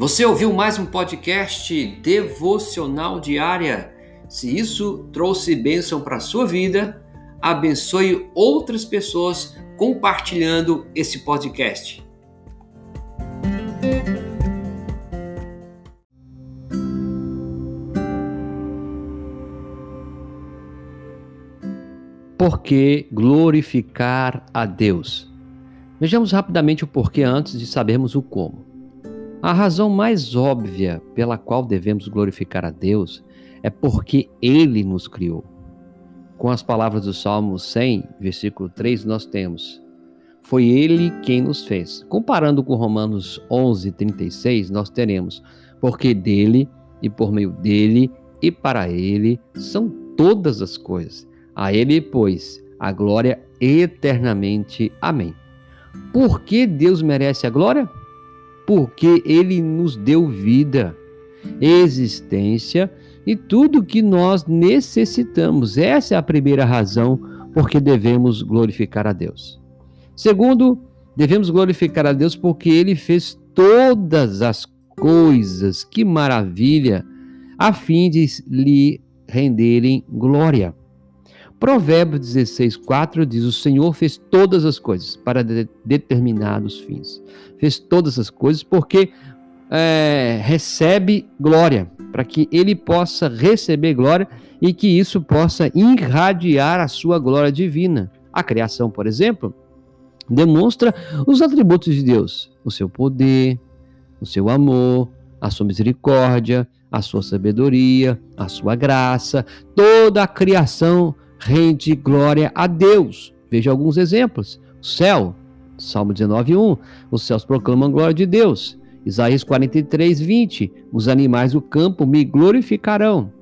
Você ouviu mais um podcast devocional diária? Se isso trouxe bênção para a sua vida, abençoe outras pessoas compartilhando esse podcast. Por que glorificar a Deus? Vejamos rapidamente o porquê antes de sabermos o como. A razão mais óbvia pela qual devemos glorificar a Deus é porque Ele nos criou. Com as palavras do Salmo 100, versículo 3, nós temos: Foi Ele quem nos fez. Comparando com Romanos 11, 36, nós teremos: Porque dele e por meio dele e para ele são todas as coisas. A ele, pois, a glória eternamente. Amém. Por que Deus merece a glória? Porque ele nos deu vida, existência e tudo que nós necessitamos. Essa é a primeira razão porque devemos glorificar a Deus. Segundo, devemos glorificar a Deus porque ele fez todas as coisas, que maravilha, a fim de lhe renderem glória. Provérbios 16, 4 diz: O Senhor fez todas as coisas para de determinados fins. Fez todas as coisas porque é, recebe glória, para que ele possa receber glória e que isso possa irradiar a sua glória divina. A criação, por exemplo, demonstra os atributos de Deus: o seu poder, o seu amor, a sua misericórdia, a sua sabedoria, a sua graça. Toda a criação rende glória a Deus. Veja alguns exemplos. O céu, Salmo 19, 1. Os céus proclamam a glória de Deus. Isaías 43, 20. Os animais do campo me glorificarão.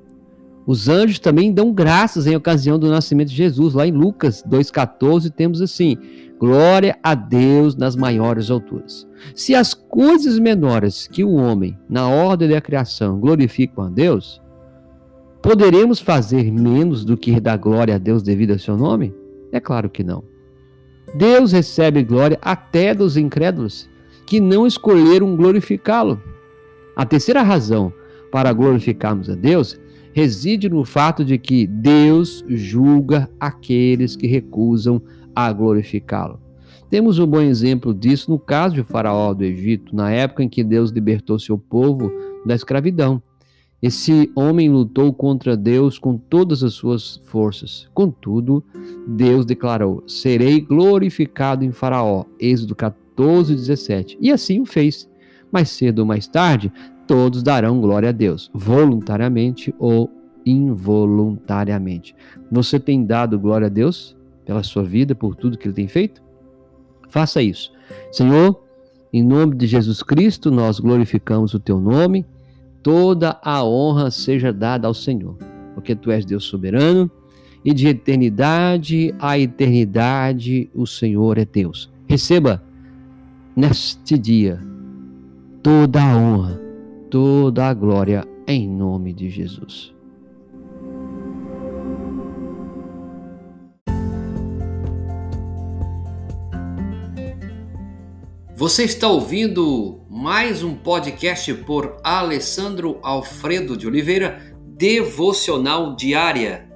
Os anjos também dão graças em ocasião do nascimento de Jesus. Lá em Lucas 2,14 temos assim: Glória a Deus nas maiores alturas. Se as coisas menores que o homem, na ordem da criação, glorificam a Deus, Poderemos fazer menos do que dar glória a Deus devido a seu nome? É claro que não. Deus recebe glória até dos incrédulos que não escolheram glorificá-lo. A terceira razão para glorificarmos a Deus reside no fato de que Deus julga aqueles que recusam a glorificá-lo. Temos um bom exemplo disso no caso de Faraó do Egito, na época em que Deus libertou seu povo da escravidão. Esse homem lutou contra Deus com todas as suas forças. Contudo, Deus declarou: Serei glorificado em Faraó. Êxodo 14, 17. E assim o fez. Mais cedo ou mais tarde, todos darão glória a Deus, voluntariamente ou involuntariamente. Você tem dado glória a Deus pela sua vida, por tudo que ele tem feito? Faça isso. Senhor, em nome de Jesus Cristo, nós glorificamos o teu nome toda a honra seja dada ao Senhor, porque tu és Deus soberano e de eternidade a eternidade o Senhor é Deus. Receba neste dia toda a honra, toda a glória em nome de Jesus. Você está ouvindo mais um podcast por Alessandro Alfredo de Oliveira, Devocional Diária.